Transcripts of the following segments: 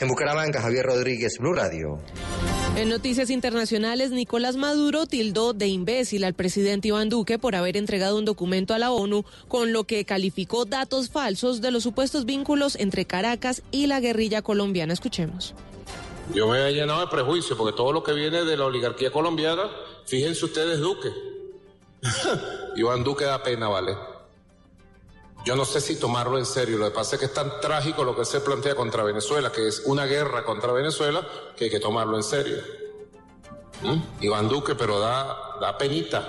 En Bucaramanga, Javier Rodríguez, Blue Radio. En noticias internacionales, Nicolás Maduro tildó de imbécil al presidente Iván Duque por haber entregado un documento a la ONU con lo que calificó datos falsos de los supuestos vínculos entre Caracas y la guerrilla colombiana. Escuchemos. Yo me he llenado de prejuicio porque todo lo que viene de la oligarquía colombiana, fíjense ustedes Duque. Iván Duque da pena, ¿vale? Yo no sé si tomarlo en serio. Lo que pasa es que es tan trágico lo que se plantea contra Venezuela, que es una guerra contra Venezuela, que hay que tomarlo en serio. ¿Mm? Iván Duque, pero da, da penita.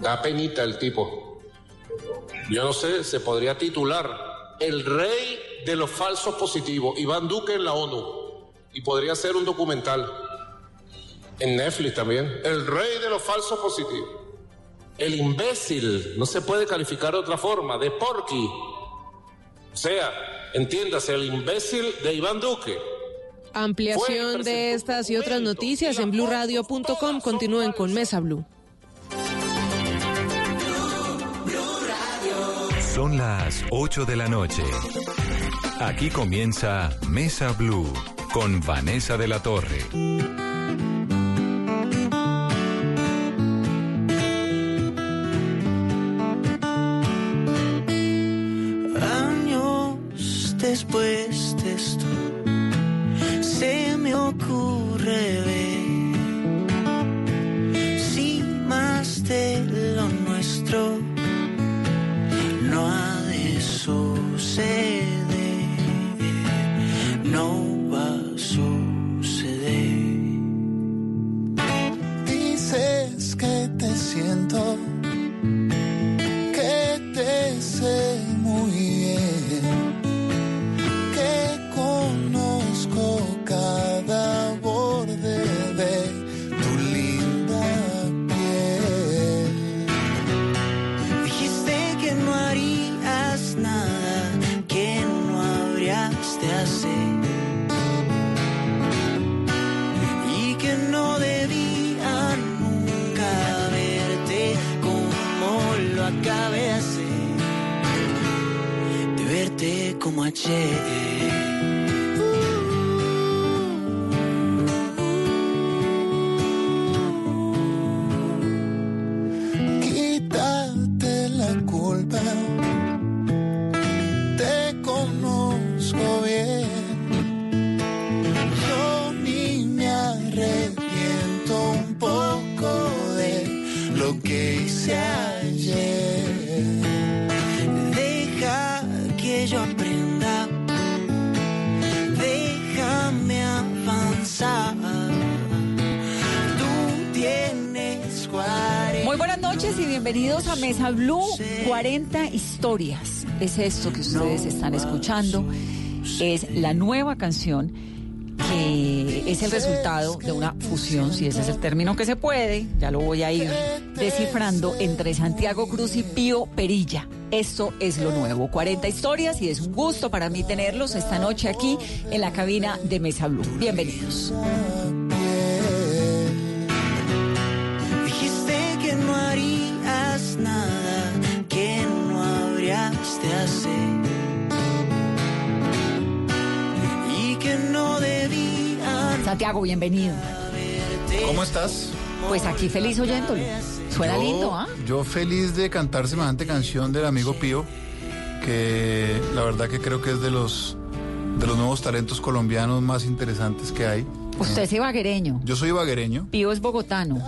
Da penita el tipo. Yo no sé, se podría titular El rey de los falsos positivos, Iván Duque en la ONU. Y podría ser un documental. En Netflix también. El rey de los falsos positivos. El imbécil, no se puede calificar de otra forma, de porky. O sea, entiéndase, el imbécil de Iván Duque. Ampliación de estas y otras noticias en blurradio.com. Continúen con Mesa Blue. Son las 8 de la noche. Aquí comienza Mesa Blue con Vanessa de la Torre. Bienvenidos a Mesa Blue 40 historias. Es esto que ustedes están escuchando. Es la nueva canción que es el resultado de una fusión, si ese es el término que se puede, ya lo voy a ir descifrando, entre Santiago Cruz y Pío Perilla. Esto es lo nuevo, 40 historias y es un gusto para mí tenerlos esta noche aquí en la cabina de Mesa Blue. Bienvenidos. Y que no debían Santiago, bienvenido. ¿Cómo estás? Pues aquí feliz oyéndolo. Suena Yo- lindo, ¿ah? Yo feliz de cantar semejante canción del amigo Pío, que la verdad que creo que es de los de los nuevos talentos colombianos más interesantes que hay. Usted es ibaguereño. Yo soy ibaguereño. Pío es bogotano.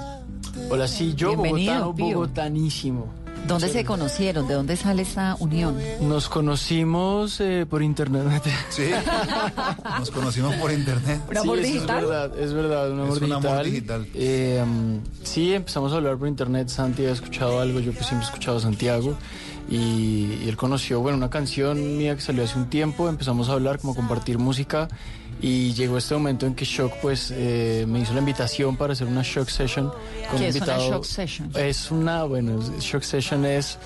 Hola, sí, yo Bienvenido, bogotano, Pío. bogotanísimo. ¿Dónde se conocieron? ¿De dónde sale esta unión? Nos conocimos eh, por internet. Sí, nos conocimos por internet. ¿Un amor sí, eso digital? Es verdad, es verdad, un amor Es un digital. amor digital. Eh, um, sí, empezamos a hablar por internet. Santi ha escuchado algo, yo pues siempre he escuchado a Santiago. Y, y él conoció, bueno, una canción mía que salió hace un tiempo, empezamos a hablar, como a compartir música. Y llegó este momento en que Shock pues eh, me hizo la invitación para hacer una Shock Session con ¿Qué un es una invitado. Shock Session? Es una, bueno, Shock Session es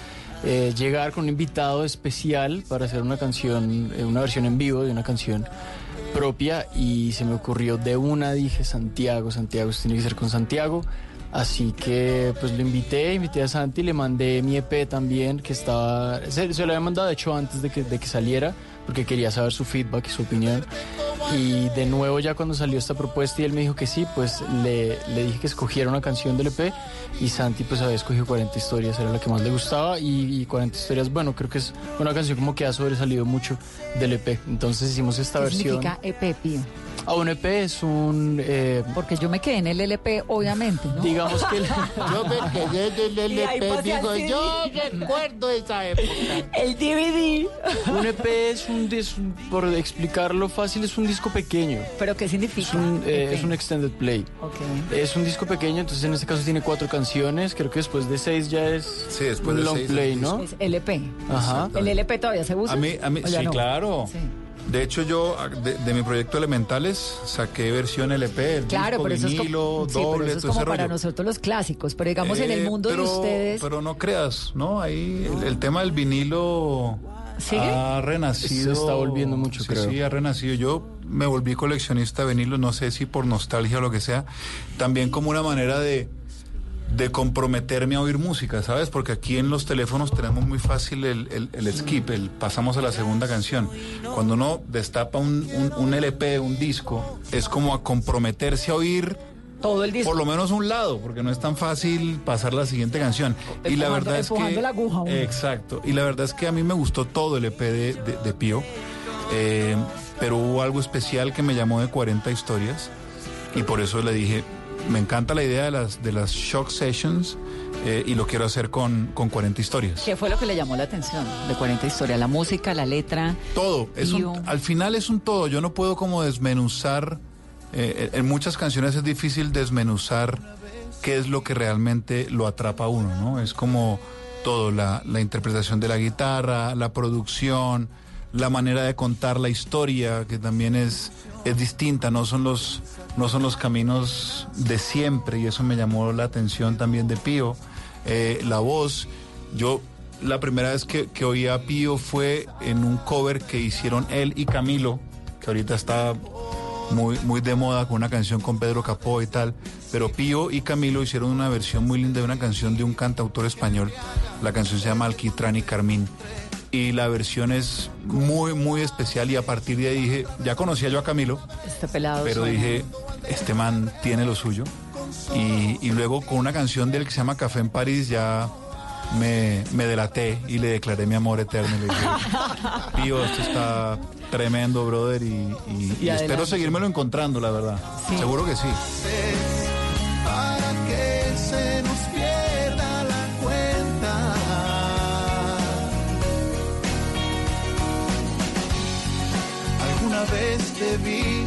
eh, llegar con un invitado especial para hacer una canción, eh, una versión en vivo de una canción propia y se me ocurrió de una, dije Santiago, Santiago, esto tiene que ser con Santiago. Así que pues lo invité, invité a Santi, le mandé mi EP también, que estaba, se, se lo había mandado de hecho antes de que, de que saliera, porque quería saber su feedback y su opinión. Y de nuevo ya cuando salió esta propuesta y él me dijo que sí, pues le, le dije que escogiera una canción del EP y Santi pues había escogido 40 historias, era la que más le gustaba y, y 40 historias, bueno, creo que es una canción como que ha sobresalido mucho del EP. Entonces hicimos esta ¿Qué versión. significa EP, Pío? Ah, un EP es un... eh, Porque yo me quedé en el LP, obviamente, ¿no? digamos que... el- Yo me quedé Y ahí LP, digo, yo recuerdo esa época. El DVD. Un EP es un, dis- por explicarlo fácil, es un disco pequeño. ¿Pero qué significa? Es un, eh, es un extended play. Ok. Es un disco pequeño, entonces en este caso tiene cuatro canciones. Creo que después de seis ya es Sí, después un de long seis play, es ¿no? Es LP. Ajá. ¿El LP todavía se usa? A mí, a mí ¿O ya sí, no? claro. Sí. De hecho, yo de, de mi proyecto Elementales saqué versión LP, el Claro, disco, pero eso es vinilo, como, sí, pero doble, eso es todo ese como para rollo. nosotros los clásicos, pero digamos en el Eh, mundo pero, de ustedes, Pero no creas, ¿no? Ahí el, el tema del vinilo ¿Sigue? ha renacido. Se está volviendo mucho, sí, creo. Sí, ha renacido. Yo me volví coleccionista de vinilos, no sé si por nostalgia o lo que sea, también como una manera de, de comprometerme a oír música, ¿sabes? Porque aquí en los teléfonos tenemos muy fácil el, el- el skip, el pasamos a la segunda canción. Cuando uno destapa un, un- un LP, un disco, es como a comprometerse a oír todo el disco. por lo menos un lado, porque no es tan fácil pasar la siguiente canción. y la Empujando- verdad es empujando que la aguja exacto. Y la verdad es que a mí me gustó todo el EP de, de- de Pío, eh, pero hubo algo especial que me llamó de 40 historias y por eso le dije, me encanta la idea de las de las shock sessions eh, y lo quiero hacer con, con 40 historias. ¿Qué fue lo que le llamó la atención de 40 historias? La música, la letra. Todo, es un- al final es un todo. Yo no puedo como desmenuzar. eh, en muchas canciones es difícil desmenuzar qué es lo que realmente lo atrapa a uno, ¿no? Es como todo, la, la interpretación de la guitarra, la producción, la manera de contar la historia, que también es, es distinta, no son los, no son los caminos de siempre, y eso me llamó la atención también de Pío. Eh, la voz, yo la primera vez que, que a Pío fue en un cover que hicieron él y Camilo, que ahorita está muy, muy de moda con una canción con Pedro Capó y tal. Pero Pío y Camilo hicieron una versión muy linda de una canción de un cantautor español. La canción se llama Alquitrán y Carmín. Y la versión es muy, muy especial. Y a partir de ahí dije, ya conocía yo a Camilo, Este pelado. pero suena. dije, este man tiene lo suyo. Y, y luego con una canción de él que se llama Café en París ya me, me delaté y le declaré mi amor eterno. Y le dije, Pío, esto está tremendo, brother, y, y- y espero seguírmelo encontrando, la verdad. Sí. Seguro que sí. Te vi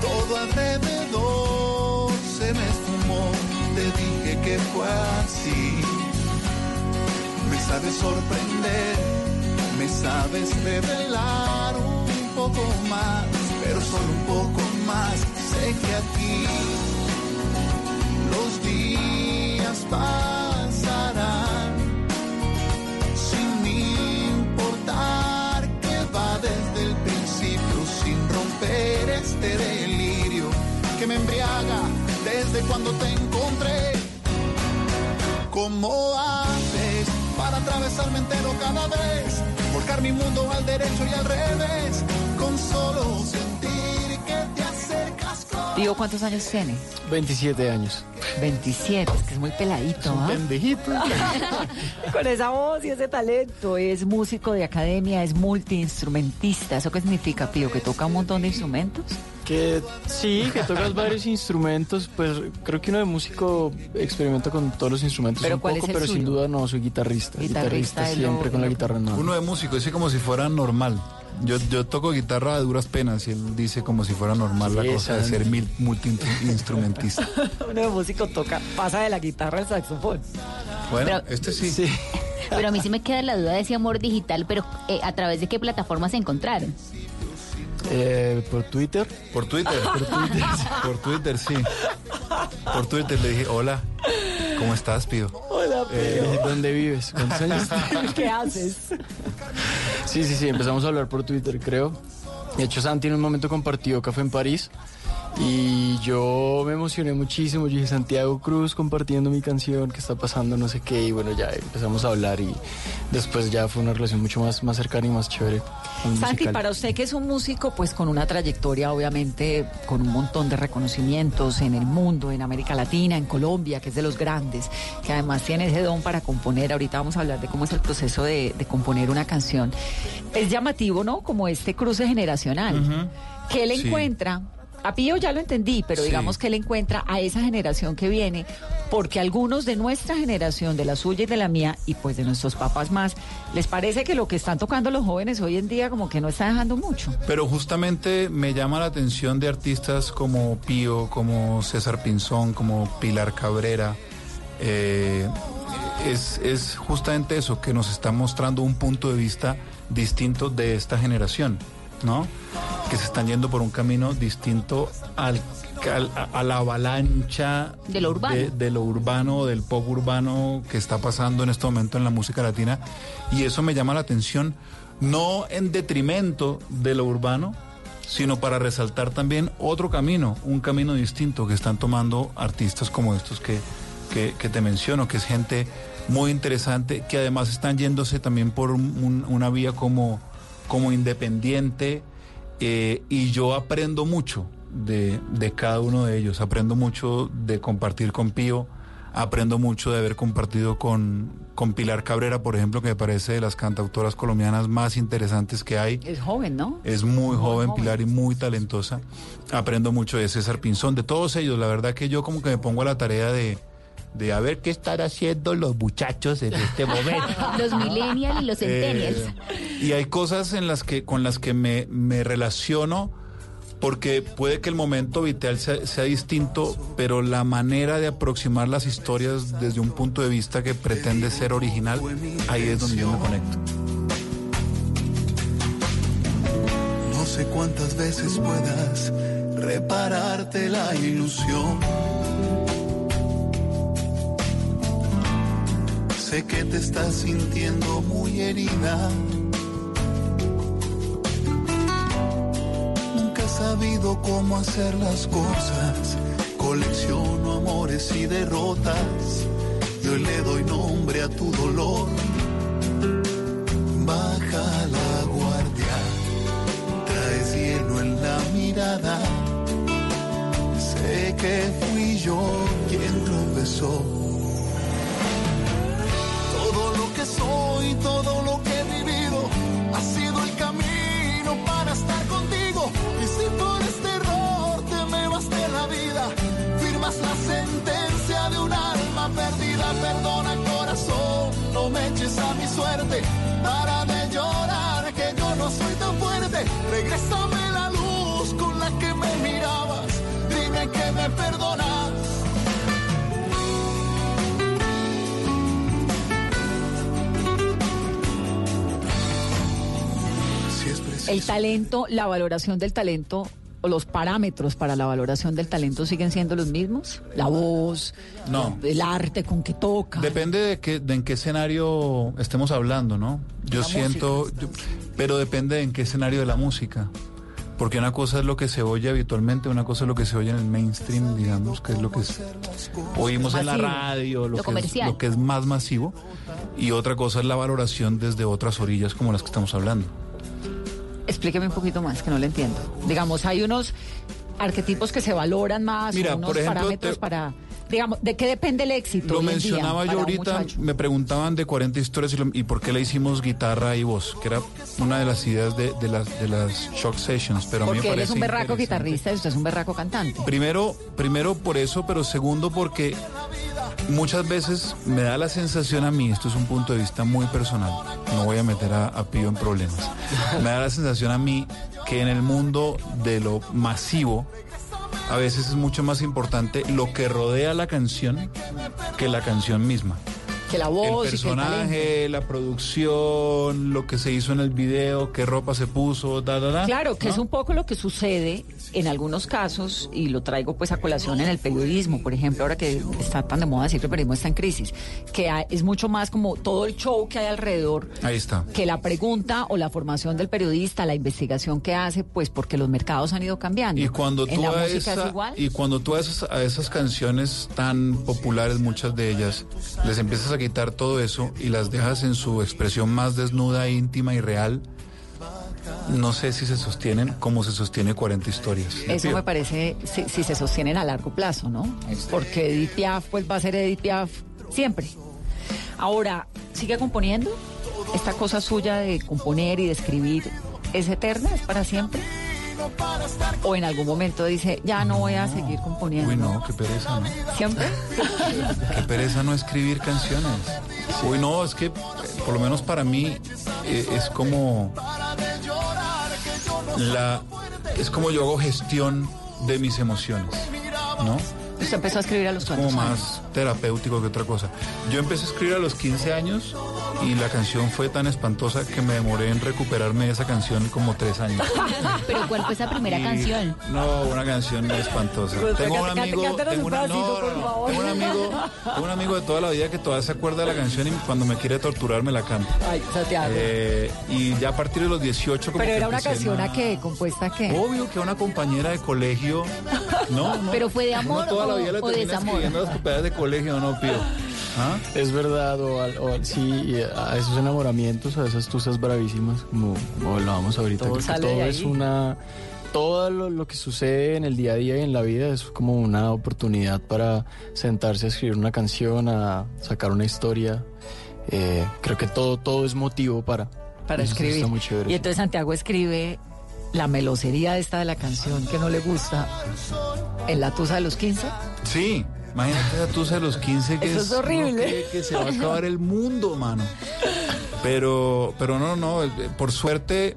todo alrededor se me esfumó. Te dije que fue así. Me sabes sorprender, me sabes revelar un poco más, pero solo un poco más. Sé que aquí los días pasarán este delirio que me embriaga desde cuando te encontré. ¿Cómo haces para atravesarme entero cada vez? Volcar mi mundo al derecho y al revés, con solo sentir Pío, ¿cuántos años tiene? 27 años. 27, es que es muy peladito, ¿ah? Pendejito. Con esa voz y ese talento, es músico de academia, es multiinstrumentista. ¿Eso qué significa, Pío? ¿Que toca un montón de instrumentos? Que sí, que tocas varios instrumentos, pues creo que uno de músico experimenta con todos los instrumentos ¿Pero un cuál es poco, el pero sin duda no, soy guitarrista. Guitarrista Guitarrista, es lo- siempre con la guitarra no. Uno de músico dice como si fuera normal. Yo, yo toco guitarra a duras penas y él dice como si fuera normal la Sí, cosa de ser mil- multi-instrumentista. Uno de músico toca, pasa de la guitarra al saxofón. Bueno, Pero- este sí. Sí. Pero a mí sí me queda la duda de ese amor digital, pero eh, ¿a través de qué plataformas se encontraron? Eh, por Twitter. Por Twitter. Por Twitter. Por Twitter, sí. Por Twitter le dije, hola, ¿cómo estás, Pío? Hola, Eh, ¿Dónde vives? ¿Cuántos años tienes? ¿Qué haces? Sí, sí, sí, empezamos a hablar por Twitter, creo. De hecho, Santi en un momento compartió Café en París y yo me emocioné muchísimo. Yo dije, Santiago Cruz compartiendo mi canción, ¿qué está pasando? No sé qué. Y bueno, ya empezamos a hablar y después ya fue una relación mucho más, más cercana y más chévere. Santi, musical. para usted que es un músico, pues con una trayectoria, obviamente, con un montón de reconocimientos en el mundo, en América Latina, en Colombia, que es de los grandes, que además tiene ese don para componer. Ahorita vamos a hablar de cómo es el proceso de, de componer una canción. Es llamativo, ¿no? Como este cruce generacional. Que él Sí. encuentra. A Pío ya lo entendí, pero Sí. digamos que él encuentra a esa generación que viene, porque algunos de nuestra generación, de la suya y de la mía, y pues de nuestros papás más, les parece que lo que están tocando los jóvenes hoy en día como que no está dejando mucho. Pero justamente me llama la atención de artistas como Pío, como César Pinzón, como Pilar Cabrera. eh, es, es justamente eso, que nos está mostrando un punto de vista distinto de esta generación, ¿no? Que se están yendo por un camino distinto al, al- a, la avalancha De lo urbano. de, de lo urbano, del pop urbano que está pasando en este momento en la música latina. Y eso me llama la atención, no en detrimento de lo urbano, sino para resaltar también otro camino, un camino distinto que están tomando artistas como estos que, que, que te menciono, que es gente muy interesante, que además están yéndose también por un- una vía como, como independiente, eh, y yo aprendo mucho de, de cada uno de ellos, aprendo mucho de compartir con Pío, aprendo mucho de haber compartido con, con Pilar Cabrera, por ejemplo, que me parece de las cantautoras colombianas más interesantes que hay. Es joven, ¿no? Es muy joven, joven. Pilar, y muy talentosa. Aprendo mucho de César Pinzón, de todos ellos. La verdad que yo como que me pongo a la tarea de, de a ver qué están haciendo los muchachos en este momento. Los millennials y los centennials. Eh, y hay cosas en las que, con las que me, me relaciono porque puede que el momento vital sea, sea distinto, pero la manera de aproximar las historias desde un punto de vista que pretende ser original, ahí es donde yo me conecto. No sé cuántas veces puedas repararte la ilusión. Sé que te estás sintiendo muy herida. Nunca he sabido cómo hacer las cosas. Colecciono amores y derrotas. Y hoy le doy nombre a tu dolor. Baja la guardia, traes hielo en la mirada. Sé que fui yo quien lo empezó. Que soy, El talento, la valoración del talento o los parámetros para la valoración del talento siguen siendo los mismos. La voz, No. el arte con que toca. Depende de, qué, de en qué escenario estemos hablando, ¿no? Yo La siento, yo- pero depende de en qué escenario de la música. Porque una cosa es lo que se oye habitualmente, una cosa es lo que se oye en el mainstream, digamos, que es lo que es- oímos en la radio, lo, Lo que es, comercial. lo que es más masivo. Y otra cosa es la valoración desde otras orillas como las que estamos hablando. Explíqueme un poquito más, que no le entiendo. Digamos, hay unos arquetipos que se valoran más, Mira, unos por ejemplo, parámetros te- para... Digamos, ¿de qué depende el éxito? Lo mencionaba yo ahorita, me preguntaban de 40 historias y, lo- y por qué le hicimos guitarra y voz, que era una de las ideas de, de las, de las shock sessions, pero a mí me Porque él es parece un berraco guitarrista y usted es un berraco cantante. Primero, primero por eso, pero segundo porque muchas veces me da la sensación a mí, esto es un punto de vista muy personal, no voy a meter a, a Pío en problemas, me da la sensación a mí que en el mundo de lo masivo, a veces es mucho más importante lo que rodea la canción que la canción misma. Que la voz el y personaje, la producción, lo que se hizo en el video, qué ropa se puso, da, da, da. Claro, que ¿no? es un poco lo que sucede en algunos casos, y lo traigo pues a colación en el periodismo, por ejemplo, ahora que está tan de moda decir que el periodismo está en crisis, que es mucho más como todo el show que hay alrededor Ahí está. que la pregunta o la formación del periodista, la investigación que hace, pues porque los mercados han ido cambiando. Y cuando tú a esa- igual. y cuando tú a esas, a esas canciones tan populares, muchas de ellas, les empiezas a quitar todo eso y las dejas en su expresión más desnuda, íntima y real, no sé si se sostienen como se sostiene 40 historias. Eso me parece, si, si se sostienen a largo plazo, ¿no? Porque Edith Piaf, pues va a ser Edith Piaf siempre. Ahora, ¿sigue componiendo? ¿Esta cosa suya de componer y de escribir es eterna? ¿Es para siempre? ¿O en algún momento dice, ya no voy a seguir componiendo? Uy, no, qué pereza, ¿no? ¿Siempre? Qué pereza no escribir canciones. Uy, no, es que eh, por lo menos para mí eh, es como la es como yo hago gestión de mis emociones, ¿no? Usted empezó a escribir a los Como cuantos años. más terapéutico que otra cosa. Yo empecé a escribir a los 15 años y la canción fue tan espantosa que me demoré en recuperarme de esa canción como tres años. Pero ¿cuál fue esa primera Y- canción? No, una canción espantosa. Pues, tengo un amigo, tengo, un una- no, no, tengo un amigo, tengo un amigo de toda la vida que todavía se acuerda de la canción y cuando me quiere torturar me la canta. Ay, Santiago. Eh, y ya a partir de los 18 como Pero que era una canción a qué, compuesta a qué. Obvio que una compañera de colegio. No, no. ¿Pero fue de amor toda la vida le o termina desamor? escribiendo las compañeras de colegio, no, Pío. ¿Ah? Es verdad, o, al- o al- sí, y a esos enamoramientos, a esas tusas bravísimas, como, como hablábamos ahorita, Todo creo que todo es una... Todo lo, lo que sucede en el día a día y en la vida es como una oportunidad para sentarse a escribir una canción, a sacar una historia. Eh, creo que todo, todo es motivo para, para escribir. Está muy chévere. Y entonces Santiago escribe la melosería esta de la canción que no le gusta en la tusa de los 15. Sí, imagínate esa tusa de los 15 que Eso es horrible. que se va a acabar el mundo, mano. Pero, pero no, no, por suerte,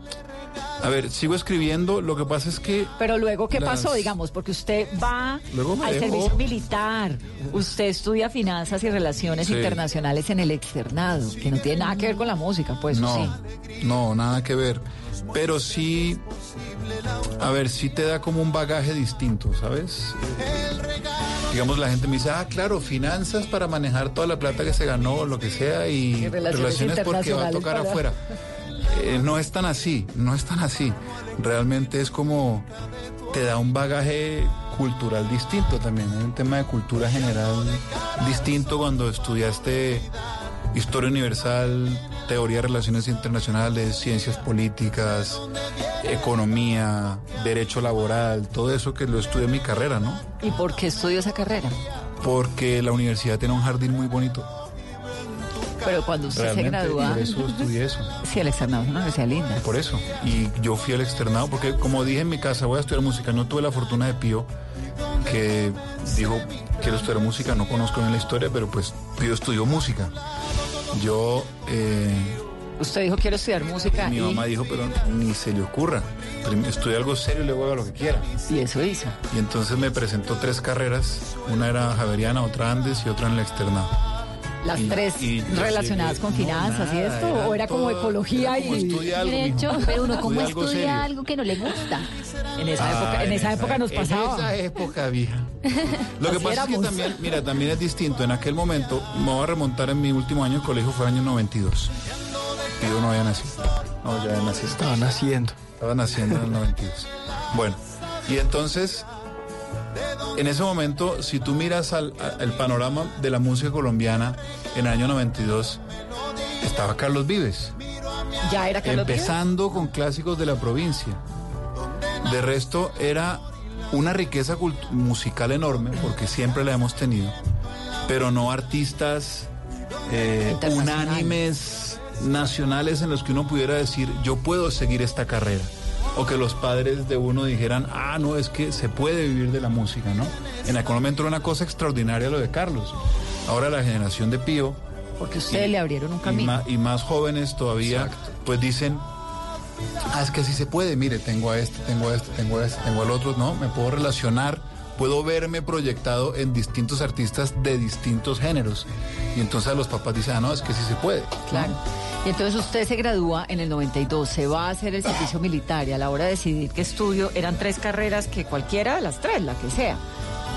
a ver, sigo escribiendo, lo que pasa es que Pero luego, ¿qué Las- pasó? Digamos, porque usted va al servicio militar, usted estudia finanzas y relaciones Sí. internacionales en el externado, que no tiene nada que ver con la música, pues ¿o no, sí. no, nada que ver. Pero sí, a ver, sí te da como un bagaje distinto, ¿sabes? Digamos, la gente me dice, ah, claro, finanzas para manejar toda la plata que se ganó, lo que sea, y, Y relaciones porque va a tocar para- afuera. Eh, no es tan así, no es tan así. Realmente es como te da un bagaje cultural distinto también. Hay un tema de cultura general distinto cuando estudiaste historia universal, teoría de relaciones internacionales, ciencias políticas, economía, derecho laboral, todo eso que lo estudié en mi carrera, ¿no? ¿Y por qué estudió esa carrera? Porque la universidad tiene un jardín muy bonito. Pero cuando usted Realmente, se gradúa, por eso estudié eso. sí, el externado es una universidad linda. Por eso. Y yo fui al externado, porque como dije en mi casa, voy a estudiar música. No tuve la fortuna de Pío, que dijo, quiero estudiar música, no conozco bien la historia, pero pues Pío estudió música. Yo, eh, Usted dijo, quiero estudiar música mi y, mamá dijo, pero ni se le ocurra. Estudia algo serio y luego haga lo que quiera. y eso hizo. Y entonces me presentó tres carreras. Una era Javeriana, otra Andes y otra en el externado. Las Y- tres y relacionadas llegué- con no, finanzas y nada, esto, eran o era como todo- ecología era como y Derecho, pero uno cómo Estudia algo estudia serio. algo que no le gusta. en esa Ah, época, en esa época nos En pasaba. esa época, vieja. Lo que Así pasa es éramos. que también, mira, también es distinto. En aquel momento, me voy a remontar en mi último año de colegio, fue el año 92. Y yo no había nacido. No, ya nací. Estaba naciendo. Estaba naciendo en el 92. Bueno, y entonces, en ese momento, si tú miras al, panorama de la música colombiana en el año 92, estaba Carlos Vives. Ya era Carlos Vives. empezando con clásicos de la provincia. De resto, era una riqueza musical enorme, porque siempre la hemos tenido, pero no artistas eh, unánimes nacionales en los que uno pudiera decir, yo puedo seguir esta carrera. O que los padres de uno dijeran, ah, no, es que se puede vivir de la música, ¿no? En aquel momento era una cosa extraordinaria lo de Carlos. Ahora la generación de Pío, Porque ustedes le abrieron un y, camino. y más jóvenes todavía, pues dicen, ah, es que sí se puede, mire, tengo a este, tengo a este, tengo a este, tengo al otro, ¿no? Me puedo relacionar puedo verme proyectado en distintos artistas de distintos géneros. Y entonces los papás dicen, ah, no, es que sí se puede. Claro. Y entonces usted se gradúa en el 92, se va a hacer el servicio militar y a la hora de decidir qué estudio, eran tres carreras que cualquiera de las tres, la que sea.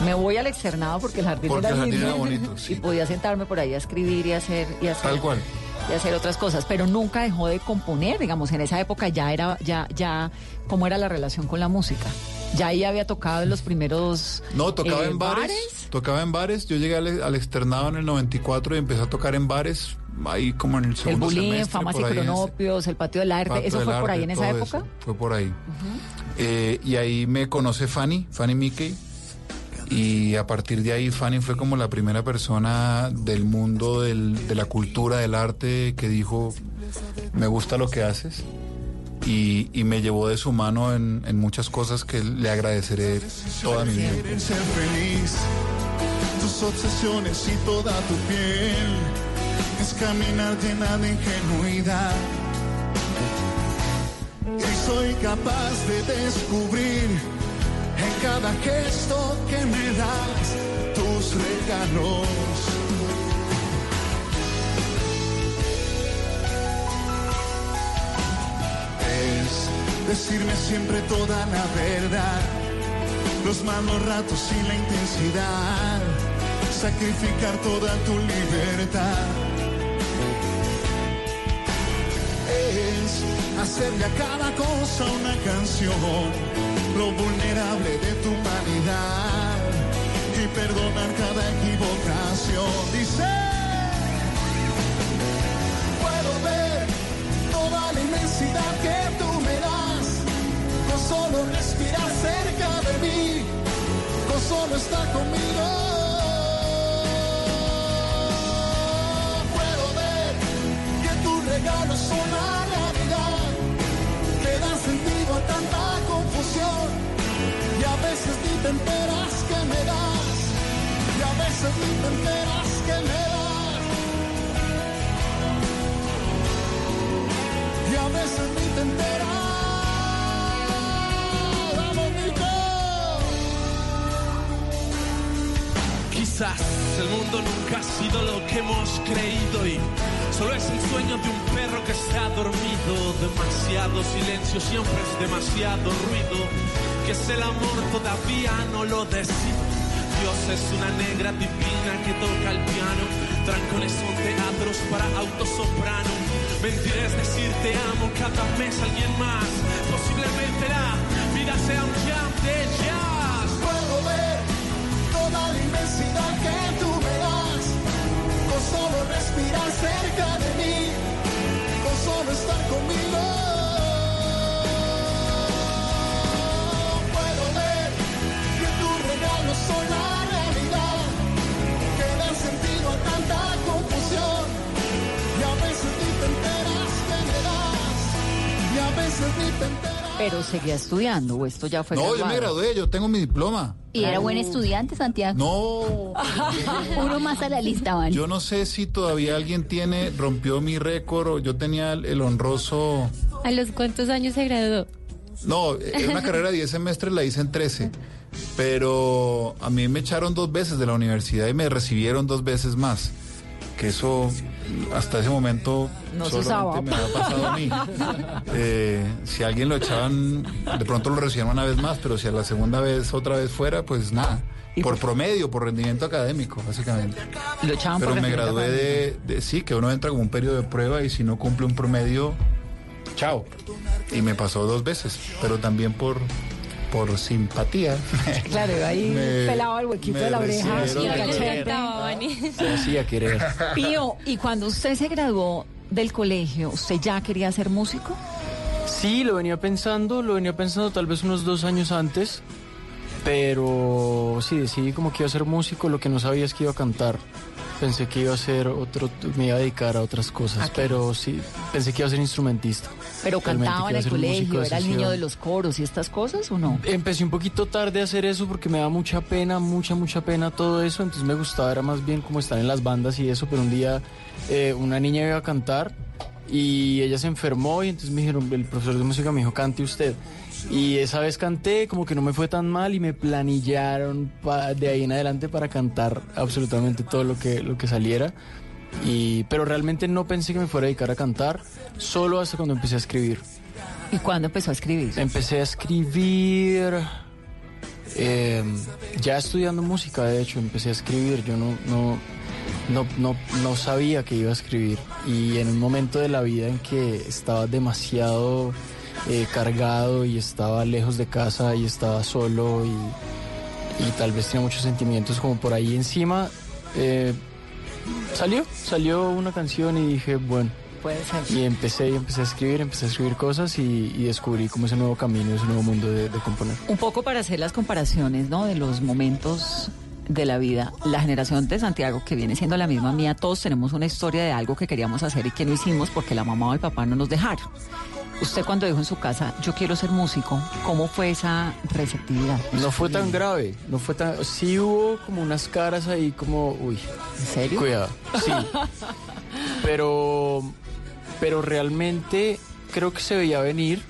Me voy al externado porque el jardín Porque era el jardín lindo era bonito, sí. y podía sentarme por ahí a escribir y hacer y hacer Tal cual. y hacer otras cosas, pero nunca dejó de componer, digamos, en esa época ya era ya ya cómo era la relación con la música. Ya ahí había tocado en los primeros No, tocaba eh, en bares, Tocaba en bares. Yo llegué al, al externado en el 94 y empecé a tocar en bares. Ahí como en el el segundo bullying, semestre. famas y cronopios, el patio del arte, Patio eso del fue por ahí en esa época. eso, fue por ahí. Eh, y ahí me conoce Fanny, Fanny Mickey. Y a partir de ahí Fanny fue como la primera persona del mundo del- de la cultura, del arte, que dijo, me gusta lo que haces. Y, y me llevó de su mano en, en muchas cosas que le agradeceré toda mi vida. Ser feliz, tus obsesiones y toda tu piel es caminar llena de ingenuidad. Y soy capaz de descubrir en cada gesto que me das tus regalos. Decirme siempre toda la verdad los malos ratos y la intensidad, sacrificar toda tu libertad. Es hacerle a cada cosa una canción, lo vulnerable de tu humanidad y perdonar cada equivocación. Dice, puedo ver toda la inmensidad que tú solo respirar cerca de mí, con solo estar conmigo. Puedo ver que tus regalos son la realidad, que dan sentido a tanta confusión, y a veces ni te enteras que me das, y a veces ni te enteras que me das. Y a veces ni te enteras. El mundo nunca ha sido lo que hemos creído y solo es el sueño de un perro que se ha dormido. Demasiado silencio, siempre es demasiado ruido. Que es el amor todavía no lo decido. Dios es una negra divina que toca el piano. Trancones son teatros para autosoprano. Mentir es decir te amo cada a alguien más. Posiblemente la vida sea un jam de. Que tú me das, con solo respirar cerca de mí, con solo estar conmigo. Puedo ver que tus regalos son la realidad, que dan sentido a tanta confusión, y a veces ni te enteras que me das, y a veces ni te enteras. Pero seguía estudiando, o esto ya fue No, yo me gradué, yo tengo mi diploma. ¿Y era buen estudiante, Santiago? No, Uno más a la lista, van. yo no sé si todavía alguien tiene, rompió mi récord o yo tenía el, el honroso... ¿A los cuántos años se graduó? No, era una carrera de 10 semestres, la hice en 13. Pero a mí me echaron dos veces de la universidad y me recibieron dos veces más. Que eso hasta ese momento No se solamente me ha pasado a mí. Eh, si a alguien lo echaban, de pronto lo recibían una vez más, pero si a la segunda vez otra vez fuera, pues nada. Por promedio, por rendimiento académico, básicamente. Lo echaban Pero por me gradué de, de- sí, que uno entra como un periodo de prueba y si no cumple un promedio, chao. Y me pasó dos veces, pero también por, por simpatía. Claro, ahí Me- pelaba el huequito de la oreja. Se hacía querer. Pío, ¿y cuando usted se graduó del colegio, usted ya quería ser músico? Sí, lo venía pensando, lo venía pensando tal vez unos dos años antes, pero sí, decidí como que iba a ser músico, lo que no sabía es que iba a cantar. Pensé que iba a ser otro, me iba a dedicar a otras cosas, pero sí, pensé que iba a ser instrumentista. Pero Realmente cantaba en el colegio, era el niño de los coros y estas cosas, ¿o no? Empecé un poquito tarde a hacer eso porque me da mucha pena, mucha, mucha pena todo eso. Entonces me gustaba, era más bien como estar en las bandas y eso. Pero un día eh, una niña iba a cantar y ella se enfermó y entonces me dijeron, el profesor de música me dijo, cante usted. Y esa vez canté, como que no me fue tan mal y me planillaron de ahí en adelante para cantar absolutamente todo lo que, lo que saliera. Y, pero realmente no pensé que me fuera a dedicar a cantar, solo hasta cuando empecé a escribir. ¿Y cuándo empezó a escribir? Empecé a escribir eh, ya estudiando música, de hecho, empecé a escribir. Yo no, no, no, no, no sabía que iba a escribir. Y en un momento de la vida en que estaba demasiado eh, cargado y estaba lejos de casa y estaba solo y, y tal vez tenía muchos sentimientos como por ahí encima, eh, salió, salió una canción y dije, bueno. Puede ser. Y empecé, y empecé a escribir, empecé a escribir cosas y, y descubrí como ese nuevo camino, ese nuevo mundo de, de componer. Un poco para hacer las comparaciones, ¿no? De los momentos de la vida. La generación de Santiago, que viene siendo la misma mía, todos tenemos una historia de algo que queríamos hacer y que no hicimos porque la mamá o el papá no nos dejaron. Usted cuando dijo en su casa, yo quiero ser músico, ¿cómo fue esa receptividad? No fue tan grave, no fue tan... Sí hubo como unas caras ahí como, uy. ¿En serio? Cuidado, sí. pero, pero realmente creo que se veía venir.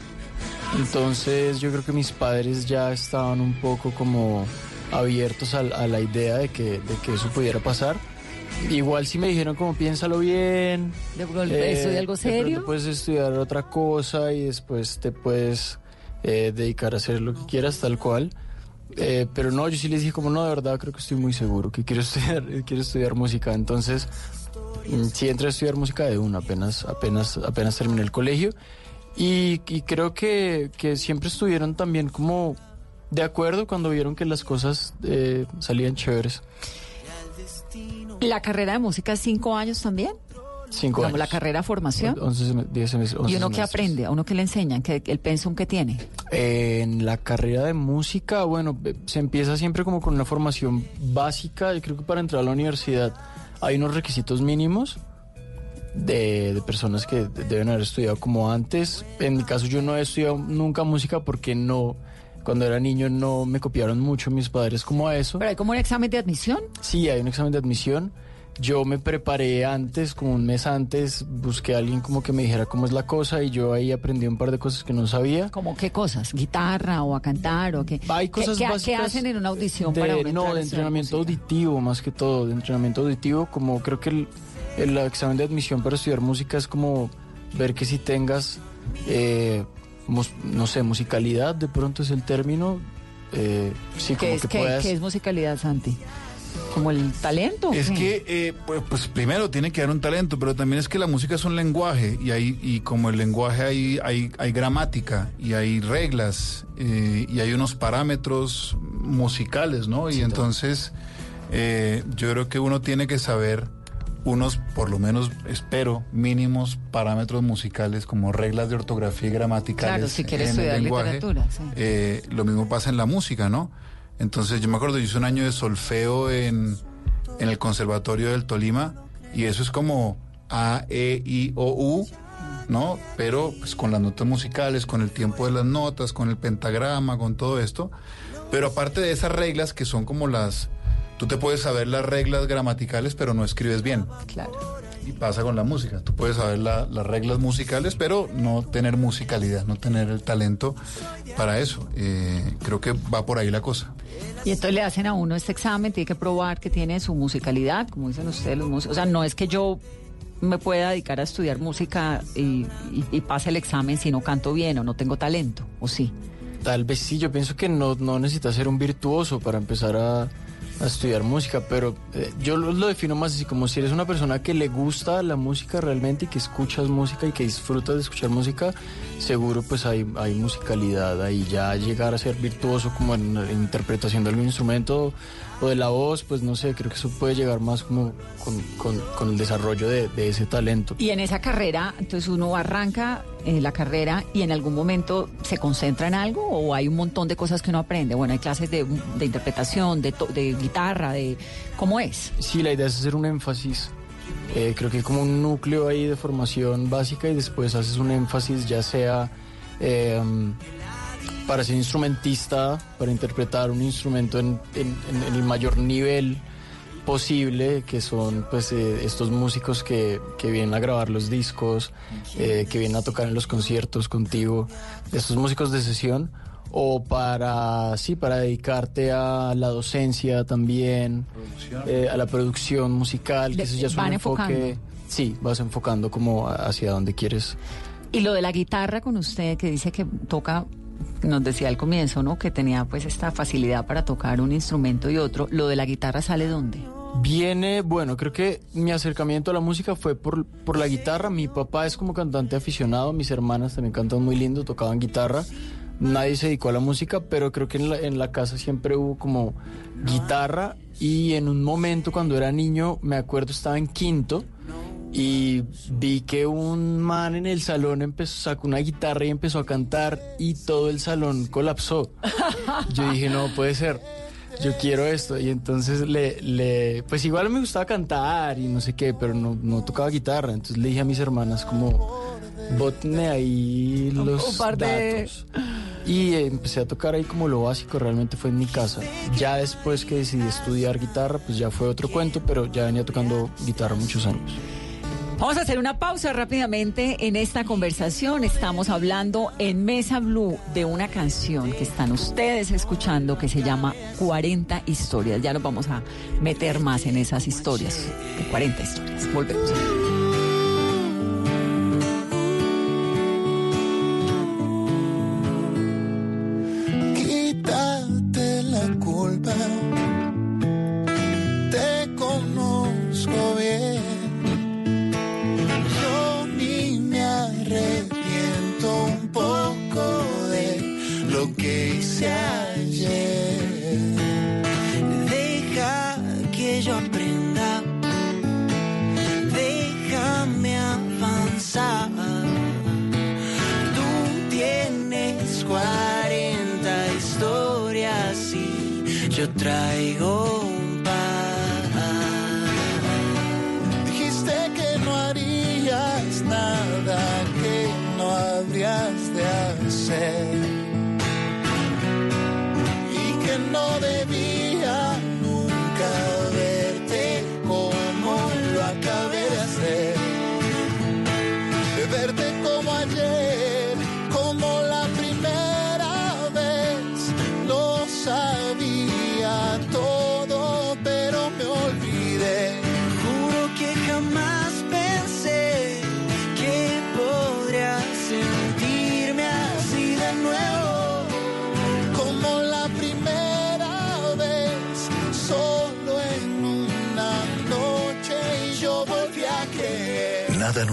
Entonces yo creo que mis padres ya estaban un poco como abiertos a, a la idea de que, de que eso pudiera pasar. Igual si me dijeron como piénsalo bien. ¿De golpe estudia algo de serio? puedes estudiar otra cosa y después te puedes eh, dedicar a hacer lo que quieras tal cual. Eh, pero no, yo sí les dije como no, de verdad creo que estoy muy seguro que quiero estudiar, quiero estudiar música. Entonces, mm, sí entré a estudiar música de una, apenas, apenas, apenas terminé el colegio. Y, y creo que, que siempre estuvieron también como de acuerdo cuando vieron que las cosas eh, salían chéveres. ¿La carrera de música es cinco años también? Cinco Digamos, años. la carrera formación. 11 sem- 10 semestres, ¿Y 11 uno semestres. aprende? ¿A uno qué le enseñan? ¿Qué, ¿El pensum que tiene? En la carrera de música, bueno, eh, se empieza siempre como con una formación básica. Yo creo que para entrar a la universidad hay unos requisitos mínimos de, de personas que de- deben haber estudiado como antes. En mi caso yo no he estudiado nunca música porque no, cuando era niño no me copiaron mucho mis padres como a eso. ¿Pero hay como un examen de admisión? Sí, hay un examen de admisión. Yo me preparé antes, como un mes antes, busqué a alguien como que me dijera cómo es la cosa y yo ahí aprendí un par de cosas que no sabía. ¿Cómo qué cosas? ¿Guitarra o a cantar o qué? Hay cosas ¿Qué, básicas. qué hacen en una audición de- para entrar No, de entrenamiento auditivo más que todo, de entrenamiento auditivo, como creo que el, el examen de admisión para estudiar música es como ver que si tengas, eh, no sé, musicalidad, de pronto es el término. eh, sí, como ¿Qué es, que qué- puedas... qué es musicalidad, Santi? ¿Como el talento? Es que, eh, pues, pues, primero tiene que haber un talento, pero también es que la música es un lenguaje y, hay, y como el lenguaje hay, hay, hay gramática y hay reglas eh, y hay unos parámetros musicales, ¿no? Y entonces eh, yo creo que uno tiene que saber unos, por lo menos espero, mínimos parámetros musicales como reglas de ortografía y gramaticales. Claro, si quiere en el estudiar lenguaje. literatura, sí. Eh, lo mismo pasa en la música, ¿no? Entonces yo me acuerdo, yo hice un año de solfeo en, en el Conservatorio del Tolima y eso es como A, E, I, O, U, ¿no? Pero pues con las notas musicales, con el tiempo de las notas, con el pentagrama, con todo esto. Pero aparte de esas reglas que son como las... Tú te puedes saber las reglas gramaticales, pero no escribes bien. Claro. Y pasa con la música. Tú puedes saber la- las reglas musicales, pero no tener musicalidad, no tener el talento para eso. Eh, creo que va por ahí la cosa. Y entonces le hacen a uno este examen, tiene que probar que tiene su musicalidad, como dicen ustedes los músicos. O sea, no es que yo me pueda dedicar a estudiar música y, y- y pase el examen si no canto bien o no tengo talento, ¿o sí? Tal vez sí, yo pienso que no, no necesitas ser un virtuoso para empezar a, a estudiar música, pero eh, yo lo, defino más así como si eres una persona que le gusta la música realmente y que escuchas música y que disfrutas de escuchar música, seguro pues hay, hay musicalidad, ahí. Ya llegar a ser virtuoso como en, en interpretación de algún instrumento o de la voz, pues no sé, creo que eso puede llegar más como con, con- con el desarrollo de, de ese talento. Y en esa carrera, entonces uno arranca eh, la carrera y en algún momento se concentra en algo o hay un montón de cosas que uno aprende. Bueno, hay clases de, de interpretación, de, to- de guitarra, de cómo es. Sí, la idea es hacer un énfasis. Eh, creo que hay como un núcleo ahí de formación básica y después haces un énfasis ya sea eh, para ser instrumentista, para interpretar un instrumento en, en- en el mayor nivel posible, que son pues eh, estos músicos que, que vienen a grabar los discos, eh, que vienen a tocar en los conciertos contigo, estos músicos de sesión, o para, sí, para dedicarte a la docencia también, eh, a la producción musical, que eso ya es un enfoque... Sí, vas enfocando como hacia donde quieres. Y lo de la guitarra con usted, que dice que toca, nos decía al comienzo, ¿no? Que tenía pues esta facilidad para tocar un instrumento y otro. ¿Lo de la guitarra sale dónde? Viene, bueno, creo que mi acercamiento a la música fue por, por la guitarra. Mi papá es como cantante aficionado, mis hermanas también cantan muy lindo, tocaban guitarra. Nadie se dedicó a la música, pero creo que en la, en la casa siempre hubo como guitarra y en un momento cuando era niño, me acuerdo, estaba en quinto y vi que un man en el salón empezó, sacó una guitarra y empezó a cantar y todo el salón colapsó. Yo dije, no puede ser, yo quiero esto. Y entonces le, le pues igual me gustaba cantar y no sé qué, pero no, no tocaba guitarra. Entonces le dije a mis hermanas como, bótenme ahí los un par de- datos. Y empecé a tocar ahí como lo básico, realmente fue en mi casa. Ya después que decidí estudiar guitarra, pues ya fue otro cuento, pero ya venía tocando guitarra muchos años. Vamos a hacer una pausa rápidamente en esta conversación. Estamos hablando en Mesa Blue de una canción que están ustedes escuchando que se llama 40 historias. Ya nos vamos a meter más en esas historias. De 40 historias. Volvemos. Quítate la culpa. Deja que yo aprenda. Déjame avanzar. Tú tienes 40 historias y yo traigo un par. Dijiste que no harías nada que no habrías de hacer. No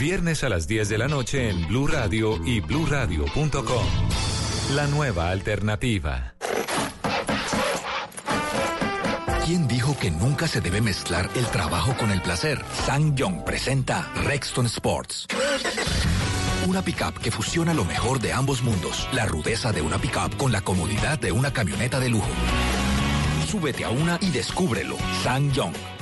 Viernes a las 10 de la noche en Blue Radio y bluradio.com. La nueva alternativa. ¿Quién dijo que nunca se debe mezclar el trabajo con el placer? Sang Young presenta Rexton Sports. Una pickup que fusiona lo mejor de ambos mundos, la rudeza de una pickup con la comodidad de una camioneta de lujo. Súbete a una y descúbrelo. Sang Young.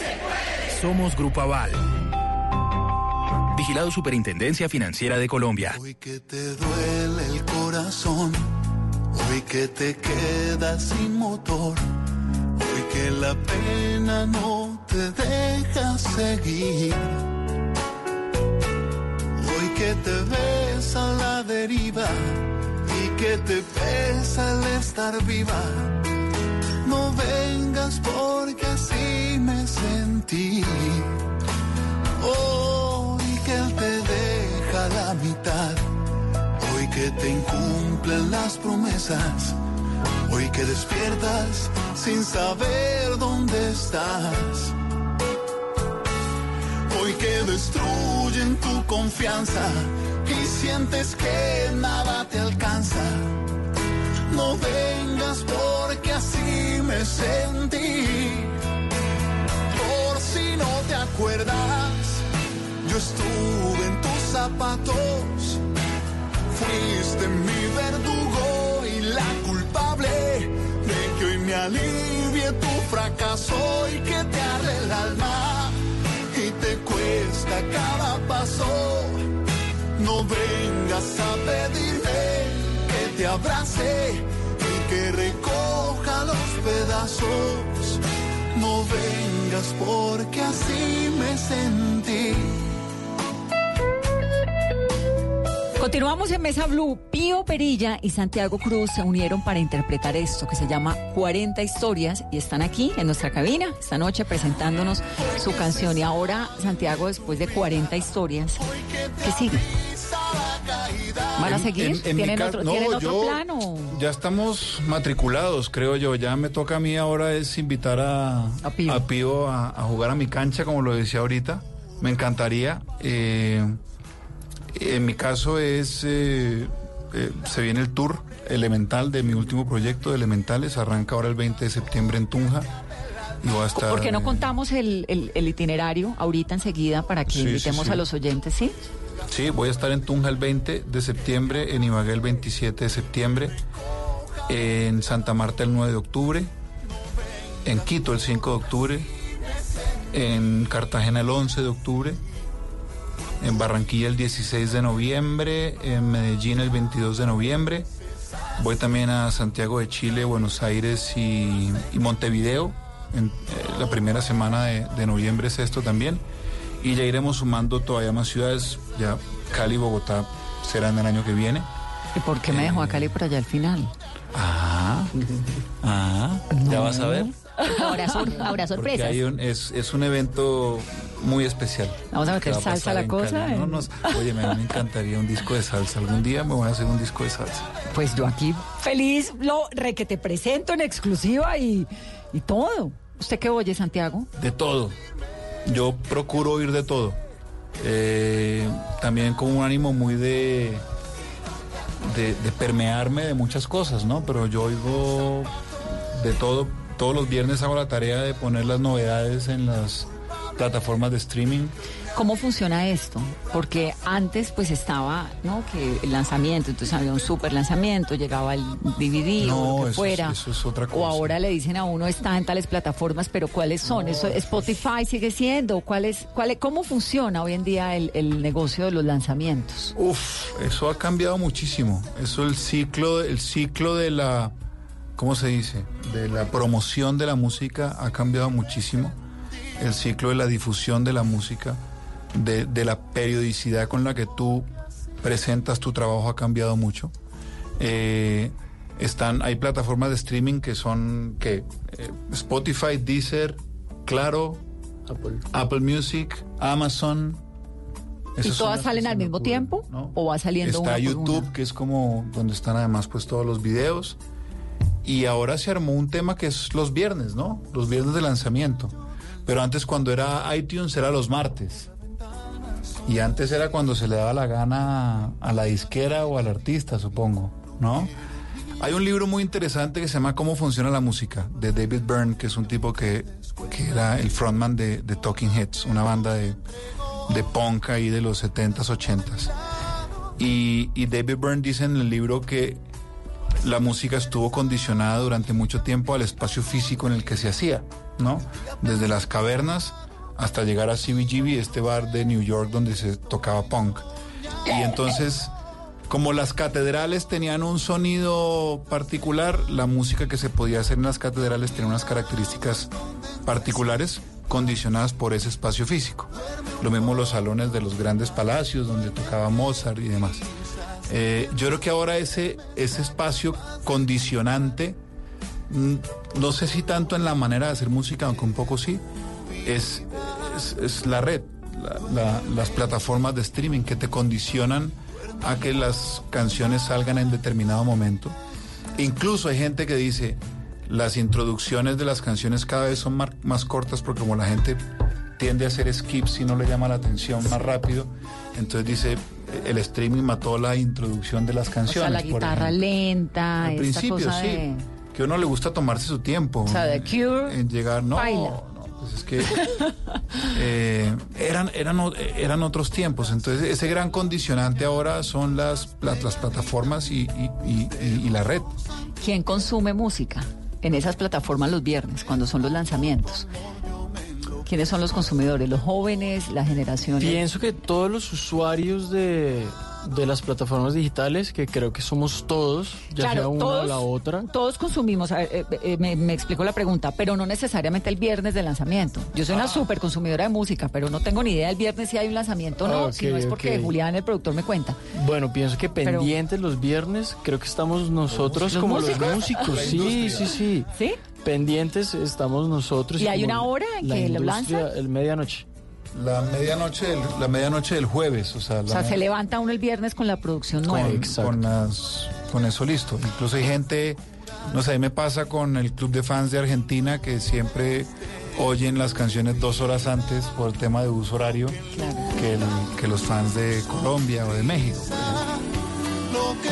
Somos Grupo Aval. Vigilado Superintendencia Financiera de Colombia. Hoy que te duele el corazón, hoy que te quedas sin motor, hoy que la pena no te deja seguir. Hoy que te ves a la deriva y que te pesa el estar viva. No vengas porque así me sentí. Hoy que él te deja la mitad. Hoy que te incumplen las promesas. Hoy que despiertas sin saber dónde estás. Hoy que destruyen tu confianza y sientes que nada te alcanza. No vengas porque así me sentí. Por si no te acuerdas, yo estuve en tus zapatos. Fuiste mi verdugo y la culpable de que hoy me alivie tu fracaso y que te arde el alma y te cuesta cada paso. No vengas a te abrace y que recoja los pedazos. No vengas porque así me sentí. Continuamos en Mesa Blue. Pío Perilla y Santiago Cruz se unieron para interpretar esto que se llama 40 historias y están aquí en nuestra cabina esta noche presentándonos su canción. Y ahora, Santiago, después de 40 historias, ¿qué sigue? ¿Van a seguir? en- en ¿Tienen otro, no, ¿tienen otro yo- plano? Ya estamos matriculados, creo yo. Ya me toca a mí ahora es invitar a, a Pío a, a jugar a mi cancha, como lo decía ahorita. Me encantaría. Eh, en mi caso es, eh, eh, se viene el tour elemental de mi último proyecto de Elementales. Arranca ahora el 20 de septiembre en Tunja. Y voy a estar... ¿Por qué no eh, contamos el, el- el itinerario ahorita enseguida para que Sí, sí, invitemos sí. a los oyentes, sí? Sí, voy a estar en Tunja el 20 de septiembre, en Ibagué el 27 de septiembre, en Santa Marta el 9 de octubre, en Quito el 5 de octubre, en Cartagena el 11 de octubre, en Barranquilla el 16 de noviembre, en Medellín el 22 de noviembre. Voy también a Santiago de Chile, Buenos Aires y, Montevideo. Eh, la primera semana de noviembre es esto también. Y ya iremos sumando todavía más ciudades. Ya Cali y Bogotá serán el año que viene. ¿Y por qué me dejó a Cali por allá al final? Ah, ah, ya vas a ver. Habrá, sor- Porque sorpresas. hay un- es, es un evento muy especial. Vamos a meter va salsa a la cosa, Cali. No, no, oye, me, me encantaría un disco de salsa. Algún día me voy a hacer un disco de salsa. Pues yo aquí feliz, lo re que te presento en exclusiva y, y todo. ¿Usted qué oye, Santiago? De todo. Yo procuro oír de todo. Eh, también con un ánimo muy de, de, de permearme de muchas cosas, ¿no? Pero yo oigo de todo. Todos los viernes hago la tarea de poner las novedades en las plataformas de streaming. ¿Cómo funciona esto? Porque antes pues estaba, ¿no? Que el lanzamiento, entonces había un super lanzamiento, llegaba el DVD No, o lo que eso es- fuera. eso es otra O cosa. ahora le dicen a uno está en tales plataformas, pero ¿cuáles son? Eso Spotify sigue siendo. ¿Cuál es, cuál es- cómo funciona hoy en día el, el negocio de los lanzamientos? Uf, eso ha cambiado muchísimo. Eso el ciclo, el ciclo de la, ¿cómo se dice? De la promoción de la música ha cambiado muchísimo. El ciclo de la difusión de la música, de, de la periodicidad con la que tú presentas tu trabajo ha cambiado mucho. Eh, están, hay plataformas de streaming que son que eh, Spotify, Deezer, Claro, Apple, Music, Amazon. ¿Y Esas todas salen al mismo ocurren, tiempo? ¿no? ¿O va saliendo Está una por YouTube, una? que es como donde están además pues todos los videos. Y ahora se armó un tema que es los viernes, ¿no? Los viernes de lanzamiento. Pero antes cuando era iTunes era los martes. Y antes era cuando se le daba la gana a la disquera o al artista, supongo, ¿no? Hay un libro muy interesante que se llama Cómo funciona la música, de David Byrne, que es un tipo que, que era el frontman de, Talking Heads, una banda de, de punk ahí de los 70s, 80s. Y, y David Byrne dice en el libro que la música estuvo condicionada durante mucho tiempo al espacio físico en el que se hacía, ¿no? Desde las cavernas hasta llegar a CBGB, este bar de New York donde se tocaba punk. Y entonces, como las catedrales tenían un sonido particular, la música que se podía hacer en las catedrales tenía unas características particulares condicionadas por ese espacio físico. Lo mismo los salones de los grandes palacios donde tocaba Mozart y demás. Eh, yo creo que ahora ese, ese espacio condicionante, mm, no sé si tanto en la manera de hacer música, aunque un poco sí, es, es, es la red, la- la- las plataformas de streaming que te condicionan a que las canciones salgan en determinado momento. Incluso hay gente que dice, las introducciones de las canciones cada vez son más cortas porque como la gente tiende a hacer skips y no le llama la atención más rápido, entonces dice, el streaming mató la introducción de las O canciones. sea, la guitarra lenta, Al esta principio, cosa sí. Que a uno le gusta tomarse su tiempo. O sea, The Cure, En llegar, no, baila. Pues es que eh, eran, eran, o- eran otros tiempos. Entonces, ese gran condicionante ahora son las, las plataformas y, y- y- y- y la red. ¿Quién consume música en esas plataformas los viernes, cuando son los lanzamientos? ¿Quiénes son los consumidores? ¿Los jóvenes, la generación? Pienso que todos los usuarios de, de las plataformas digitales, que creo que somos todos, ya Claro, sea una todos- o la otra. Todos consumimos, a ver, eh, eh, me, me explico la pregunta, pero no necesariamente el viernes de lanzamiento. Yo soy una súper consumidora de música, pero no tengo ni idea el viernes si hay un lanzamiento o no, si no es porque. Julián, el productor, me cuenta. Bueno, pienso que Pero- pendientes los viernes, creo que estamos nosotros ¿Los como músicos? los músicos. Sí, sí, sí. ¿Sí? Pendientes estamos nosotros. ¿Y hay una hora en la que lo lanzan? El medianoche. La medianoche del, la medianoche del jueves, o sea, O la sea, me- se levanta uno el viernes con la producción con, nueva. con, las- con eso listo. Incluso hay gente, no sé, a mí me pasa con el club de fans de Argentina que siempre oyen las canciones dos horas antes por el tema de uso horario que, el- que los fans de Colombia o de México. Lo que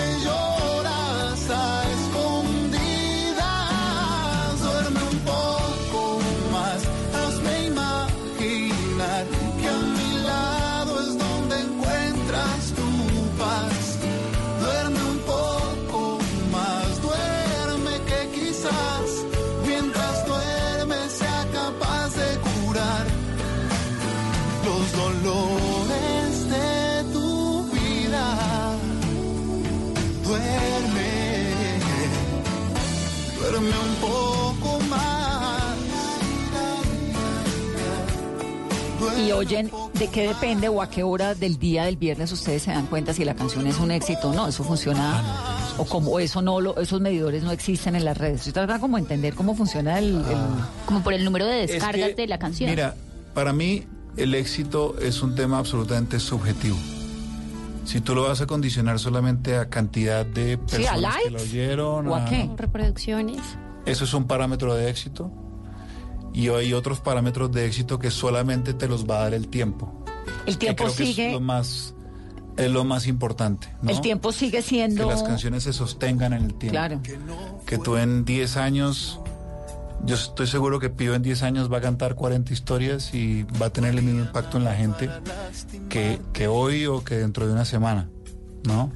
Y oyen de qué depende o a qué hora del día del viernes ustedes se dan cuenta si la canción es un éxito o no. Eso funciona o como eso no lo, esos medidores no existen en las redes. Estoy tratando como de entender cómo funciona el, el- Como por el número de Es descargas que, de la canción. Mira, para mí el éxito es un tema absolutamente subjetivo. Si tú lo vas a condicionar solamente a cantidad de Sí, a personas que lo likes. oyeron, ¿O a a- qué? Reproducciones. Eso es un parámetro de éxito. Y hay otros parámetros de éxito que solamente te los va a dar el tiempo. el Que tiempo creo que sigue, es lo más, es lo más importante. ¿no? el tiempo sigue Que siendo las canciones se sostengan en el tiempo. Claro. Que tú en 10 años, yo estoy seguro que Pío en 10 años va a cantar 40 historias y va a tener el mismo impacto en la gente que, que hoy o que dentro de una semana, ¿no?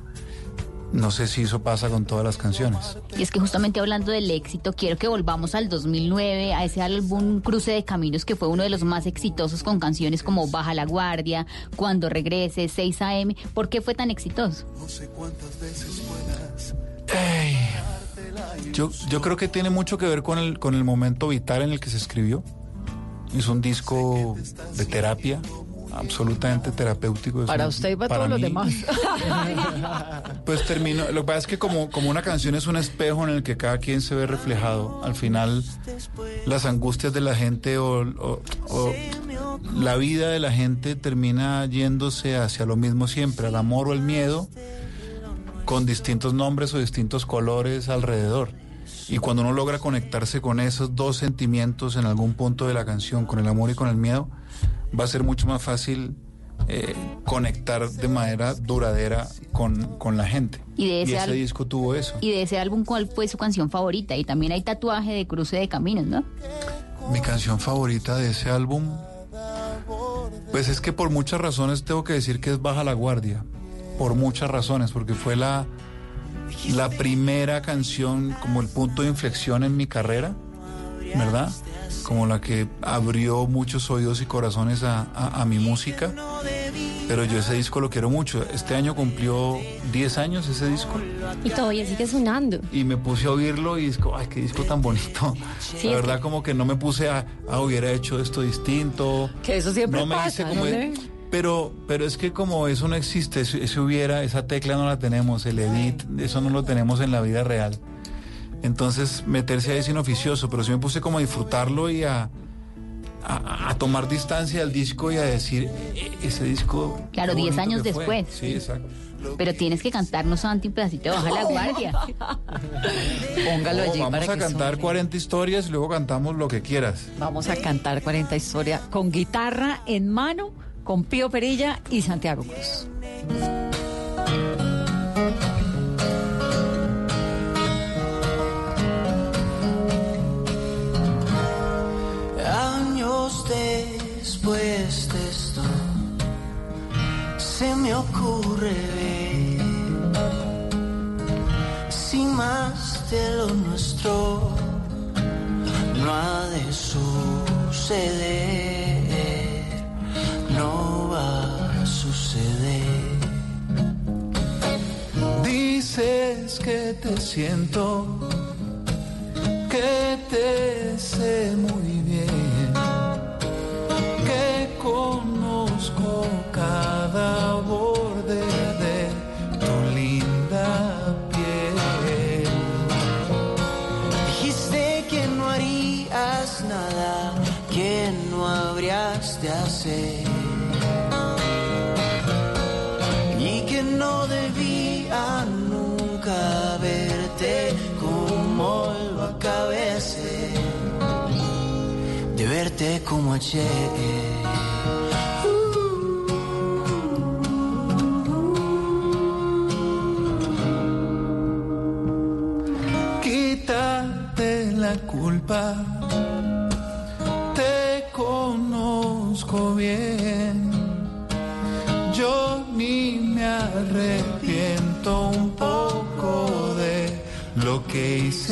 No sé si eso pasa con todas las canciones. Y es que justamente hablando del éxito, quiero que volvamos al 2009, a ese álbum Cruce de Caminos que fue uno de los más exitosos con canciones como Baja la Guardia, Cuando Regrese, 6 AM. ¿Por qué fue tan exitoso? Yo, yo creo que tiene mucho que ver con el, con el momento vital en el que se escribió. Es un disco de terapia, absolutamente terapéutico. Para usted y para, para todos los demás. Pues termino, lo que pasa es que como, como una canción es un espejo en el que cada quien se ve reflejado, al final las angustias de la gente o, o- o la vida de la gente termina yéndose hacia lo mismo siempre, al amor o el miedo, con distintos nombres o distintos colores alrededor. Y cuando uno logra conectarse con esos dos sentimientos en algún punto de la canción, con el amor y con el miedo, va a ser mucho más fácil eh, conectar de manera duradera con, con la gente. Y de ese ese al- disco tuvo eso. Y de ese álbum, ¿cuál fue su canción favorita? Y también hay tatuaje de cruce de caminos, ¿no? Mi canción favorita de ese álbum, pues es que por muchas razones tengo que decir que es Baja la Guardia. Por muchas razones, porque fue la, la primera canción, como el punto de inflexión en mi carrera, ¿verdad? Como la que abrió muchos oídos y corazones a, a- a mi música. Pero yo ese disco lo quiero mucho. Este año cumplió 10 años ese disco. Y todavía sigue sonando. Y me puse a oírlo y disco, ay, qué disco tan bonito. Sí, la verdad, que- como que no me puse a, ah, hubiera hecho esto distinto. Que eso siempre no me pasa, hice como ¿no? el- pero, pero es que como eso no existe, eso hubiera, esa tecla no la tenemos, el edit, eso no lo tenemos en la vida real. Entonces, meterse ahí es inoficioso, pero sí me puse como a disfrutarlo y a, a, a tomar distancia del disco y a decir, "E- ese disco... Claro, qué 10 bonito años que fue". después. Sí, exacto. Pero tienes que cantarnos Santi un pedacito de Baja la Guardia. Póngalo No, allí vamos para a que cantar suene. 40 historias y luego cantamos lo que quieras. Vamos a cantar 40 historias con guitarra en mano, con Pío Perilla y Santiago Cruz. Después de esto, se me ocurre ver si más de lo nuestro no ha de suceder, no va a suceder. Dices que te siento, que te sé muy bien, conozco cada borde de tu linda piel. Dijiste que no harías nada que no habrías de hacer. Y que no debía nunca verte como lo acabé de. De verte como ayer. Culpa, te conozco bien. Yo ni me arrepiento un poco de lo que hice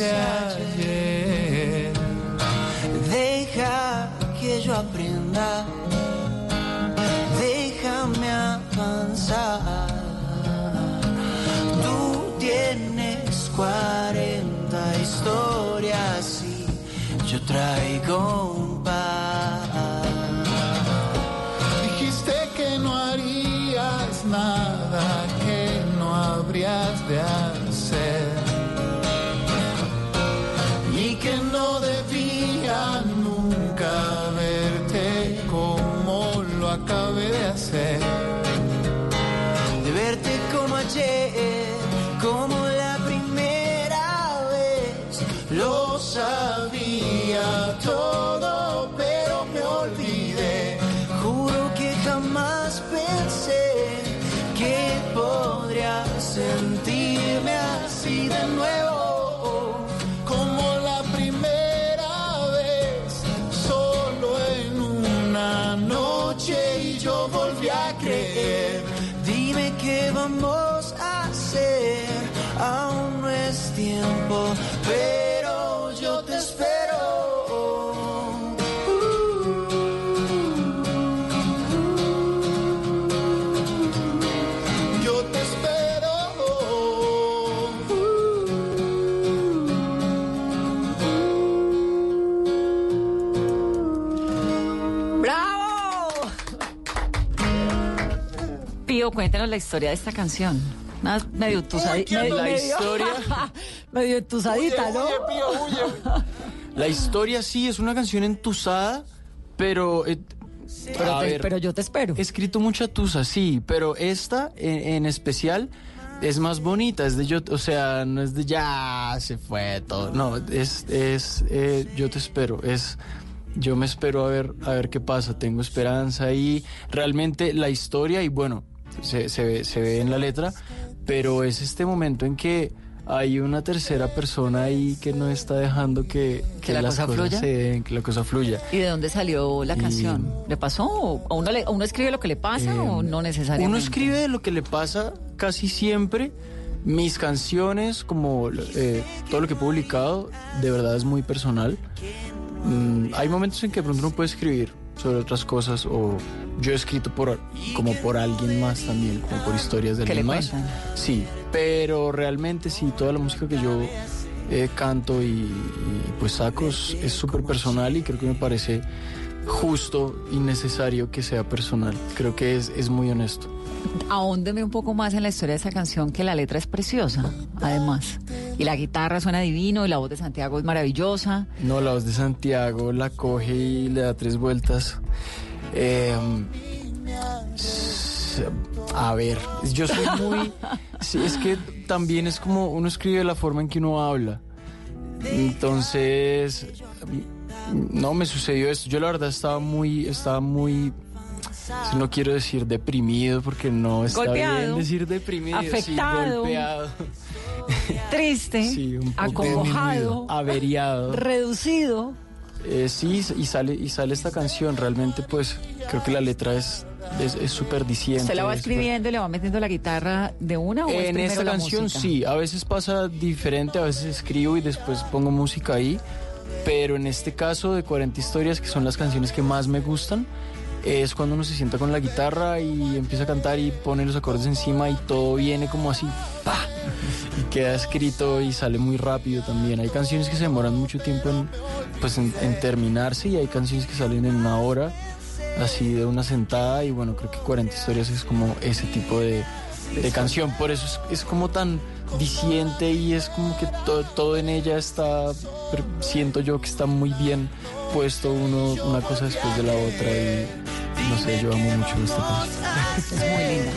¡Bravo! Pío, cuéntanos la historia de esta canción. Una medio tusadita. La historia. medio entusadita, ¿no? La historia sí es una canción entusada, pero. eh, Pero te- ver, pero yo te espero. He escrito mucha tusa, sí, pero esta en, en especial es más bonita, es de yo, o sea, no es de ya se fue todo, no, es, es eh, yo te espero, es yo me espero a ver, a ver qué pasa, tengo esperanza y realmente la historia y bueno, se, se ve, se ve en la letra, pero es este momento en que hay una tercera persona ahí que no está dejando que, ¿Que la las cosa cosas fluya? se den, que la cosa fluya. ¿Y de dónde salió la Y- canción? ¿Le pasó? ¿O uno, le- uno escribe lo que le pasa Eh, o no necesariamente? Uno escribe lo que le pasa casi siempre. Mis canciones, como eh, todo lo que he publicado, de verdad es muy personal. Mm, hay momentos en que de pronto uno puede escribir sobre otras cosas o yo he escrito por como por alguien más también, como por historias de alguien más. cuentan. Sí, pero realmente sí, toda la música que yo eh, canto y, y, pues saco es es súper personal y creo que me parece justo y necesario que sea personal. Creo que es, es muy honesto. Ahóndeme un poco más en la historia de esa canción, que la letra es preciosa, además. Y la guitarra suena divino, y la voz de Santiago es maravillosa. No, la voz de Santiago la coge y le da tres vueltas. Eh, s- a ver, yo soy muy... sí, es que también es como uno escribe la forma en que uno habla. Entonces, no me sucedió esto. Yo la verdad estaba muy, estaba muy... No quiero decir deprimido porque no está Golpeado. bien decir deprimido. sí, Afectado. golpeado. Triste, Sí, un poco acongojado, averiado. reducido. Eh, sí, y sale, y sale esta canción. Realmente, pues, creo que la letra es es súper diciente. ¿Se la va escribiendo y le va metiendo la guitarra de una o es En esta canción música? sí, a veces pasa diferente, a veces escribo y después pongo música ahí, pero en este caso de 40 historias, que son las canciones que más me gustan, es cuando uno se sienta con la guitarra y empieza a cantar y pone los acordes encima y todo viene como así, ¡pa! y queda escrito y sale muy rápido también. Hay canciones que se demoran mucho tiempo en, pues, en, en terminarse y hay canciones que salen en una hora, así de una sentada y bueno, creo que 40 historias es como ese tipo de, de canción. Por eso es, es como tan diciente y es como que to- todo en ella está, siento yo que está muy bien puesto uno una cosa después de la otra y no sé, yo amo mucho esta canción. Es muy linda.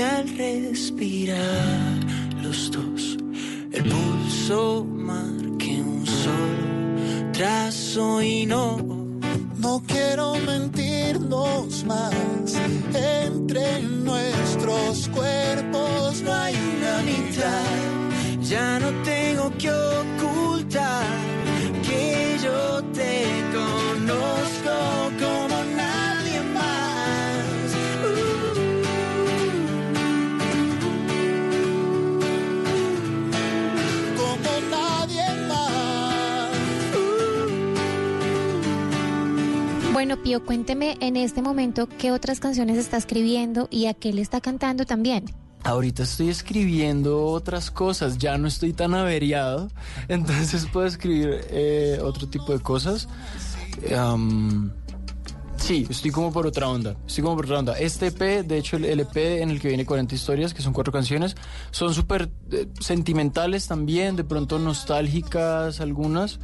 Al respirar los dos el pulso marque un solo trazo y no No quiero mentirnos más. Entre nuestros cuerpos no hay una mitad. Ya no tengo que Bueno, Pío, cuénteme en este momento qué otras canciones está escribiendo y a qué le está cantando también. Ahorita estoy escribiendo otras cosas, ya no estoy tan averiado, entonces puedo escribir eh, otro tipo de cosas. Am, sí, estoy como por otra onda, estoy como por otra onda. Este EP, de hecho el LP en el que viene 40 historias, que son cuatro canciones, son súper eh, sentimentales también, de pronto nostálgicas algunas,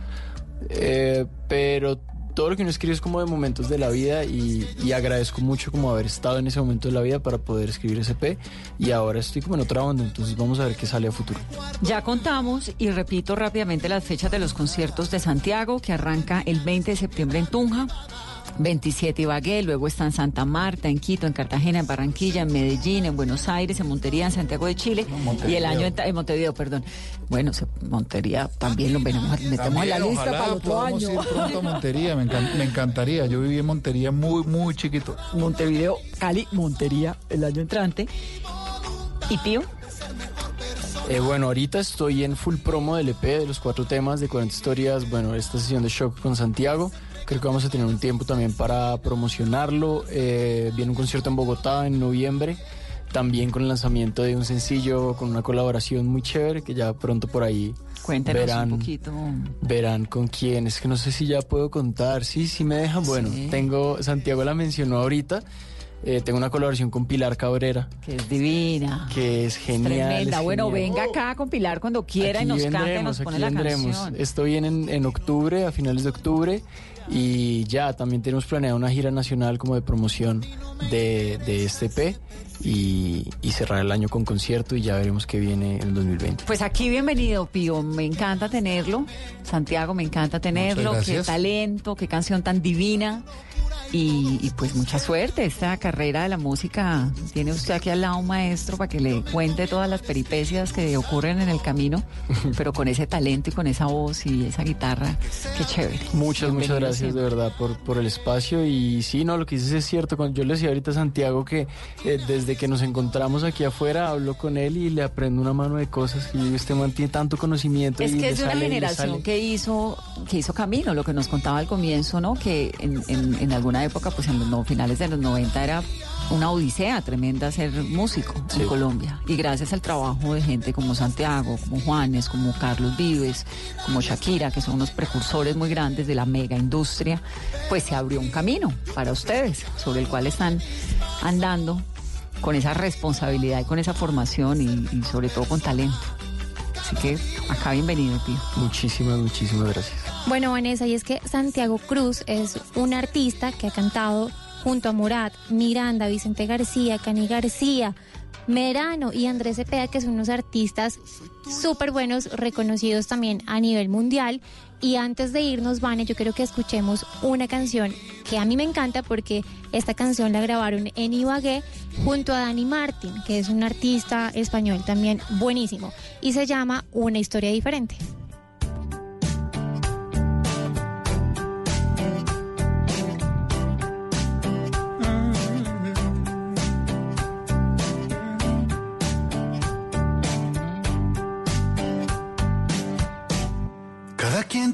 eh, pero todo lo que uno escribe es como de momentos de la vida y, agradezco mucho como haber estado en ese momento de la vida para poder escribir ese EP y ahora estoy como en otra onda, entonces vamos a ver qué sale a futuro. Ya contamos y repito rápidamente las fechas de los conciertos de Santiago, que arranca el 20 de septiembre en Tunja. 27 Ibagué, luego está en Santa Marta, en Quito, en Cartagena, en Barranquilla, en Medellín, en Buenos Aires, en Montería, en Santiago de Chile y el año en, en Montevideo, perdón. Bueno, se- Montería también lo veremos, metemos en la lista para el otro año. ir pronto a Montería, me, encan- me encantaría. Yo viví en Montería muy, muy chiquito. Montevideo, Cali, Montería el año entrante. ¿Y Pío? Eh, bueno, ahorita estoy en full promo del EP de los cuatro temas de 40 historias. Bueno, esta sesión de shock con Santiago. Creo que vamos a tener un tiempo también para promocionarlo. Eh, viene un concierto en Bogotá en noviembre. También con el lanzamiento de un sencillo con una colaboración muy chévere que ya pronto por ahí verán, un poquito. verán con quién. Es que no sé si ya puedo contar. Sí, sí me dejan. Bueno, Sí. tengo, Santiago la mencionó ahorita. Eh, tengo una colaboración con Pilar Cabrera. Que es divina. Que es genial. Tremenda. es Bueno, genial. venga acá a compilar cuando quiera y Aquí nos y vendremos, nos pone aquí la vendremos. canción. Esto viene en, en octubre, a finales de octubre. Y ya, también tenemos planeada una gira nacional como de promoción de, de este EP. Y, y cerrar el año con concierto y ya veremos qué viene en el 2020. Pues aquí bienvenido, Pío. Me encanta tenerlo. Santiago, me encanta tenerlo. Qué talento, qué canción tan divina. Y, y pues mucha suerte. Esta carrera de la música tiene usted aquí al lado un maestro para que le cuente todas las peripecias que ocurren en el camino, pero con ese talento y con esa voz y esa guitarra. Qué chévere. Muchas, muchas gracias siempre. de verdad por, por el espacio y sí, no, lo que dices es cierto. Cuando yo le decía ahorita a Santiago que eh, desde que nos encontramos aquí afuera hablo con él y le aprendo una mano de cosas y este man tiene tanto conocimiento. Es y que es de una generación que hizo, que hizo camino, lo que nos contaba al comienzo, ¿no? Que en, en- en alguna época, pues en los no- finales de los 90 era una odisea tremenda ser músico en Colombia. Y gracias al trabajo de gente como Santiago, como Juanes, como Carlos Vives, como Shakira, que son unos precursores muy grandes de la mega industria, pues se abrió un camino para ustedes, sobre el cual están andando con esa responsabilidad y con esa formación y, y sobre todo con talento. Así que acá bienvenido, Pío. Muchísimas, muchísimas gracias. Bueno, Vanessa, y es que Santiago Cruz es un artista que ha cantado junto a Murat, Miranda, Vicente García, Cani García, Merano y Andrés Cepeda, que son unos artistas súper buenos, reconocidos también a nivel mundial. Y antes de irnos, Vane, yo quiero que escuchemos una canción que a mí me encanta porque esta canción la grabaron en Ibagué junto a Dani Martin, que es un artista español también buenísimo. Y se llama Una historia diferente.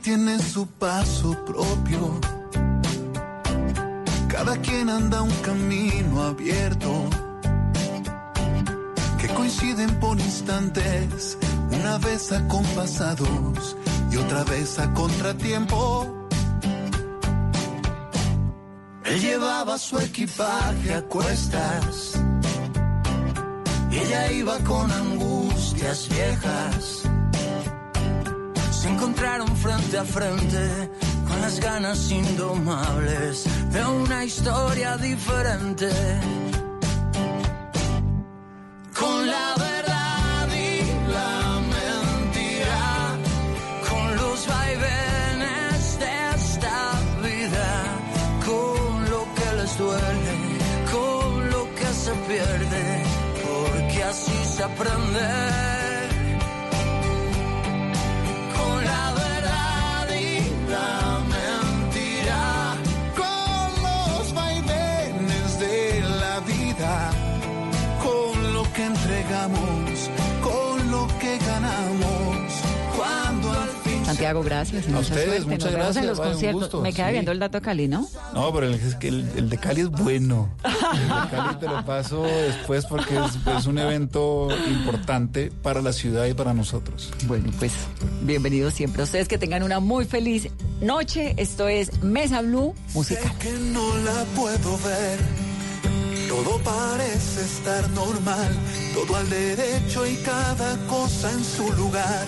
Tiene su paso propio. Cada quien anda un camino abierto. Que coinciden por instantes, una vez acompasados y otra vez a contratiempo. Él llevaba su equipaje a cuestas. Y ella iba con angustias viejas. Encontraron frente a frente con las ganas indomables de una historia diferente. Con la verdad y la mentira, con los vaivenes de esta vida, con lo que les duele, con lo que se pierde, porque así se aprende. Santiago, gracias. y A ustedes, suerte. muchas Nos vemos gracias, en los vaya, un conciertos. gusto, Me queda sí. viendo el dato de Cali, ¿no? No, pero el, es que el, el de Cali es bueno. El de Cali te lo paso después porque es, es un evento importante para la ciudad y para nosotros. Bueno, pues bienvenidos siempre a ustedes. Que tengan una muy feliz noche. Esto es Mesa Blue Musical. que no la puedo ver. Todo parece estar normal, todo al derecho y cada cosa en su lugar.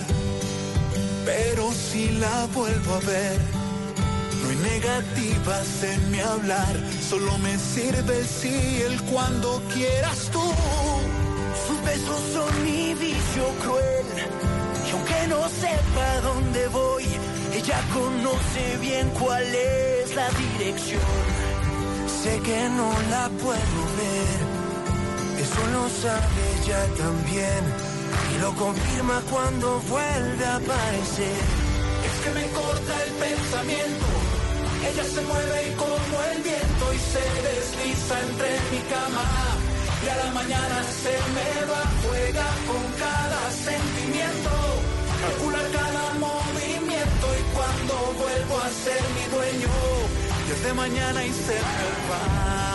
Pero si la vuelvo a ver, no hay negativas en mi hablar, solo me sirve el sí, el cuando quieras tú. Sus besos son mi vicio cruel, y aunque no sepa dónde voy, ella conoce bien cuál es la dirección. Sé que no la puedo ver, eso lo sabe ella también. Y lo confirma cuando vuelve a aparecer. Es que me corta el pensamiento. Ella se mueve como el viento y se desliza entre mi cama. Y a la mañana se me va, juega con cada sentimiento. Calcula cada movimiento y cuando vuelvo a ser mi dueño, de mañana y se va.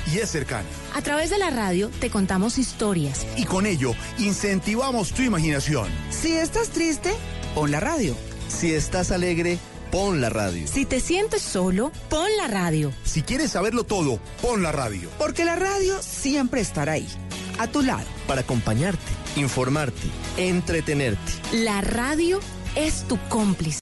Y es cercana. A través de la radio te contamos historias. Y con ello incentivamos tu imaginación. Si estás triste, pon la radio. Si estás alegre, pon la radio. Si te sientes solo, pon la radio. Si quieres saberlo todo, pon la radio. Porque la radio siempre estará ahí, a tu lado. Para acompañarte, informarte, entretenerte. La radio es tu cómplice.